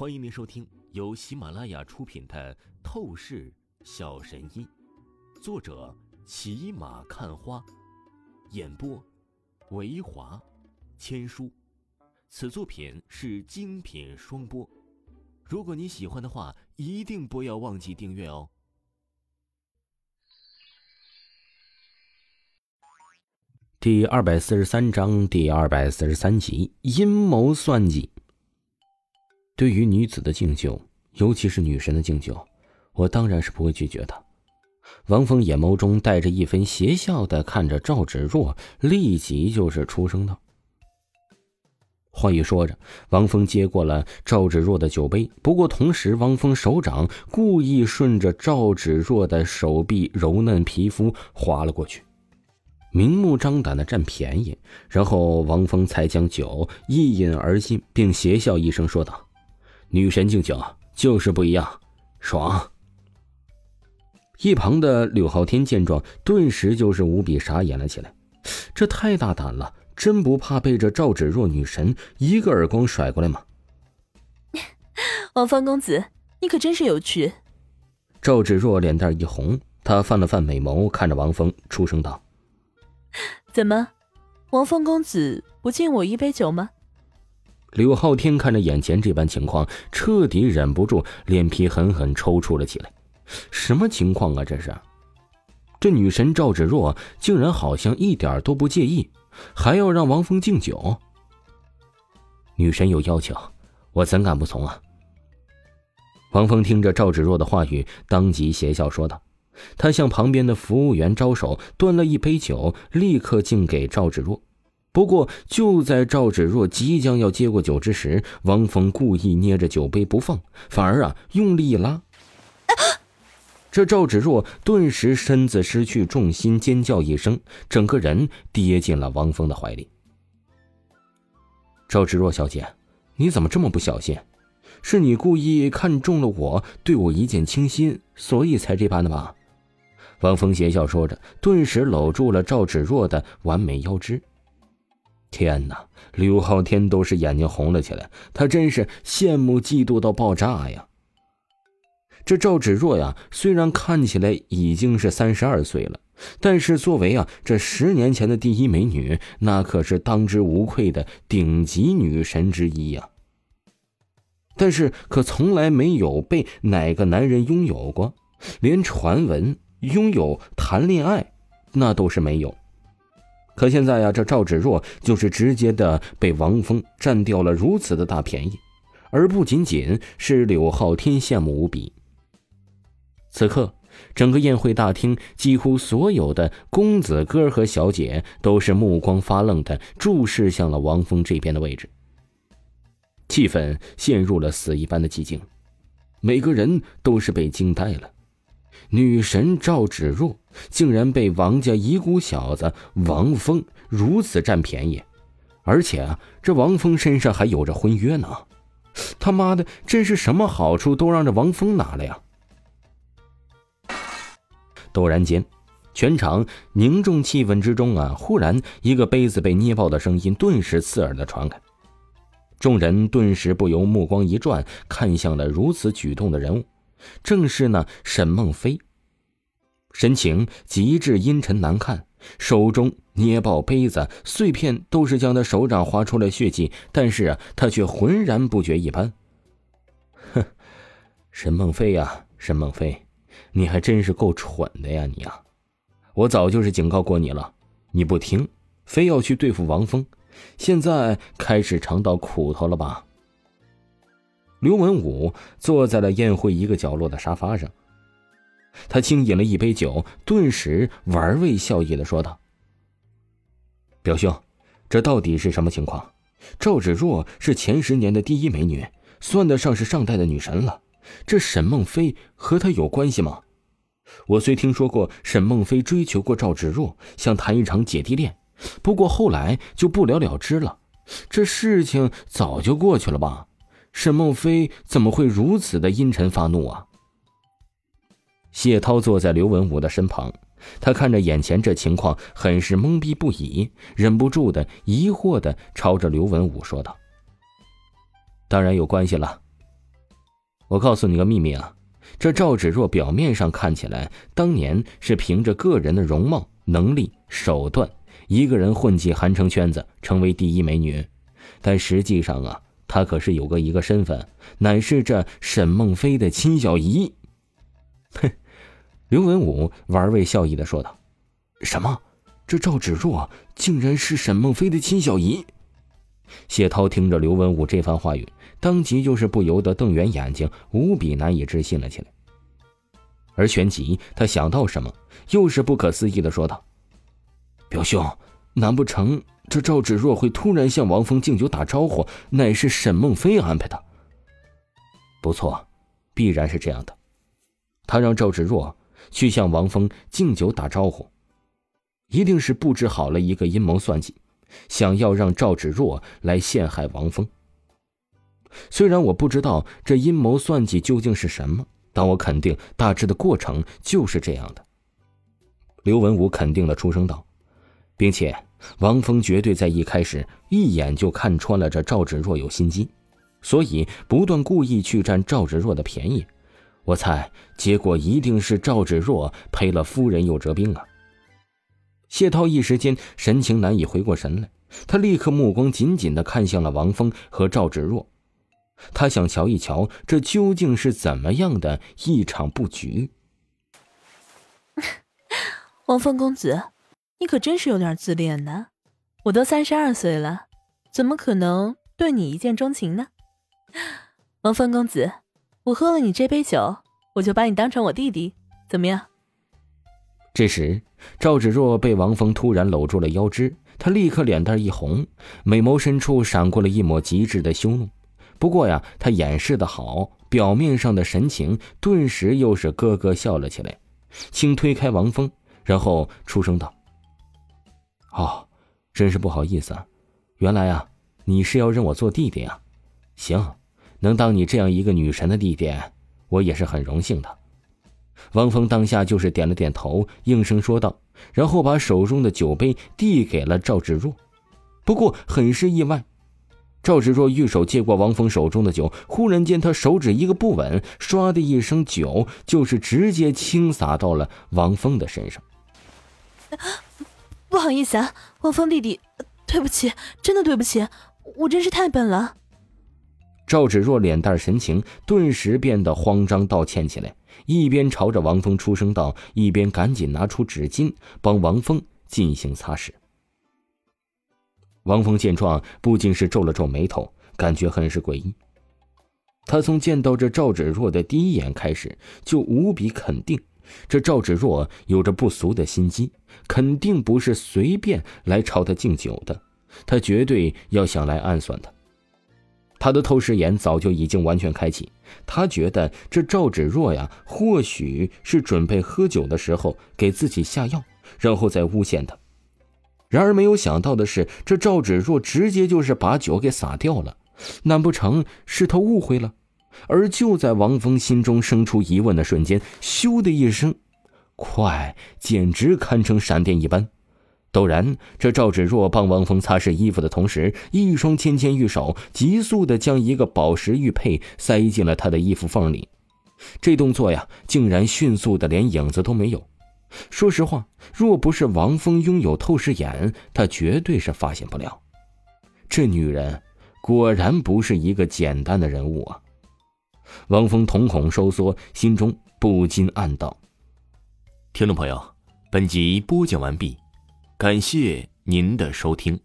欢迎您收听由喜马拉雅出品的《透视小神医》，作者骑马看花，演播维华千书。此作品是精品双播。如果你喜欢的话，一定不要忘记订阅哦。第二百四十三章第二百四十三集：阴谋算计。对于女子的敬酒，尤其是女神的敬酒，我当然是不会拒绝的。王峰眼眸中带着一分邪笑的看着赵芷若，立即就是出声道。话一说着，王峰接过了赵芷若的酒杯，不过同时，王峰手掌故意顺着赵芷若的手臂柔嫩皮肤划了过去，明目张胆的占便宜。然后，王峰才将酒一饮而尽，并邪笑一声说道。女神敬酒就是不一样，爽。一旁的柳浩天见状，顿时就是无比傻眼了起来。这太大胆了，真不怕被这赵芷若女神一个耳光甩过来吗？王方公子，你可真是有趣。赵芷若脸蛋一红，她泛了泛美眸，看着王峰，出声道：“怎么，王峰公子不敬我一杯酒吗？”柳浩天看着眼前这般情况，彻底忍不住脸皮狠狠抽搐了起来。什么情况啊？这是？这女神赵芷若竟然好像一点都不介意，还要让王峰敬酒。女神有要求，我怎敢不从啊？王峰听着赵芷若的话语，当即邪笑说道：“他向旁边的服务员招手，端了一杯酒，立刻敬给赵芷若。”不过，就在赵芷若即将要接过酒之时，王峰故意捏着酒杯不放，反而啊用力一拉，这赵芷若顿时身子失去重心，尖叫一声，整个人跌进了王峰的怀里。赵芷若小姐，你怎么这么不小心？是你故意看中了我，对我一见倾心，所以才这般的吧？王峰邪笑说着，顿时搂住了赵芷若的完美腰肢。天哪！刘昊天都是眼睛红了起来，他真是羡慕嫉妒到爆炸呀。这赵芷若呀，虽然看起来已经是三十二岁了，但是作为啊这十年前的第一美女，那可是当之无愧的顶级女神之一呀。但是可从来没有被哪个男人拥有过，连传闻拥有谈恋爱，那都是没有。可现在呀，这赵芷若就是直接的被王峰占掉了如此的大便宜，而不仅仅是柳浩天羡慕无比。此刻，整个宴会大厅几乎所有的公子哥和小姐都是目光发愣的注视向了王峰这边的位置，气氛陷入了死一般的寂静，每个人都是被惊呆了。女神赵芷若竟然被王家遗孤小子王峰如此占便宜，而且啊，这王峰身上还有着婚约呢。他妈的，真是什么好处都让这王峰拿了呀！陡然间，全场凝重气氛之中啊，忽然一个杯子被捏爆的声音顿时刺耳的传开，众人顿时不由目光一转，看向了如此举动的人物。正是那沈梦飞，神情极致阴沉难看，手中捏爆杯子，碎片都是将他手掌划出了血迹，但是啊，他却浑然不觉一般。哼，沈梦飞呀，沈梦飞，你还真是够蠢的呀你啊！我早就是警告过你了，你不听，非要去对付王峰，现在开始尝到苦头了吧？刘文武坐在了宴会一个角落的沙发上，他轻饮了一杯酒，顿时玩味笑意的说道：“表兄，这到底是什么情况？赵芷若是前十年的第一美女，算得上是上代的女神了。这沈梦飞和她有关系吗？我虽听说过沈梦飞追求过赵芷若，想谈一场姐弟恋，不过后来就不了了之了。这事情早就过去了吧？”沈梦飞怎么会如此的阴沉发怒啊？谢涛坐在刘文武的身旁，他看着眼前这情况，很是懵逼不已，忍不住的疑惑的朝着刘文武说道：“当然有关系了，我告诉你个秘密啊，这赵芷若表面上看起来当年是凭着个人的容貌、能力、手段，一个人混迹韩城圈子，成为第一美女，但实际上啊，他可是有个一个身份，乃是这沈梦飞的亲小姨。哼，刘文武玩味笑意的说道：“什么？这赵芷若竟然是沈梦飞的亲小姨？”谢涛听着刘文武这番话语，当即就是不由得瞪圆眼睛，无比难以置信了起来。而旋即，他想到什么，又是不可思议的说道：“表兄，难不成这赵芷若会突然向王峰敬酒打招呼，乃是沈梦飞安排的？”不错，必然是这样的。他让赵芷若去向王峰敬酒打招呼，一定是布置好了一个阴谋算计。想要让赵芷若来陷害王峰。虽然我不知道这阴谋算计究竟是什么，但我肯定大致的过程就是这样的。刘文武肯定的出声道，并且王峰绝对在一开始一眼就看穿了这赵芷若有心机，所以不断故意去占赵芷若的便宜。我猜结果一定是赵芷若赔了夫人又折兵啊。谢涛一时间神情难以回过神来，他立刻目光紧紧的看向了王峰和赵芷若，他想瞧一瞧这究竟是怎么样的一场布局。王峰公子，你可真是有点自恋呢！我都三十二岁了，怎么可能对你一见钟情呢？王峰公子，我喝了你这杯酒，我就把你当成我弟弟，怎么样？这时，赵芷若被王峰突然搂住了腰肢，她立刻脸蛋一红，美眸深处闪过了一抹极致的羞怒。不过呀，她掩饰的好，表面上的神情顿时又是咯咯笑了起来，轻推开王峰，然后出声道：“哦，真是不好意思啊，原来啊，你是要认我做弟弟啊？行，能当你这样一个女神的弟弟，我也是很荣幸的。”王峰当下就是点了点头，应声说道，然后把手中的酒杯递给了赵芷若。不过很是意外，赵芷若玉手接过王峰手中的酒，忽然间他手指一个不稳，唰的一声，酒就是直接倾洒到了王峰的身上。不好意思啊，王峰弟弟，对不起，真的对不起，我真是太笨了。赵芷若脸蛋神情顿时变得慌张，道歉起来。一边朝着王峰出声道，一边赶紧拿出纸巾帮王峰进行擦拭。王峰见状，不禁是皱了皱眉头，感觉很是诡异。他从见到这赵芷若的第一眼开始，就无比肯定，这赵芷若有着不俗的心机，肯定不是随便来朝他敬酒的，他绝对要想来暗算他。他的透视眼早就已经完全开启，他觉得这赵芷若呀，或许是准备喝酒的时候给自己下药，然后再诬陷他。然而没有想到的是，这赵芷若直接就是把酒给洒掉了。难不成是他误会了？而就在王峰心中生出疑问的瞬间，咻的一声，快，简直堪称闪电一般。陡然，这赵芷若帮王峰擦拭衣服的同时，一双纤纤玉手急速的将一个宝石玉佩塞进了他的衣服缝里。这动作呀，竟然迅速的连影子都没有。说实话，若不是王峰拥有透视眼，他绝对是发现不了。这女人果然不是一个简单的人物啊！王峰瞳孔收缩，心中不禁暗道：“听众朋友，本集播讲完毕。”感谢您的收听。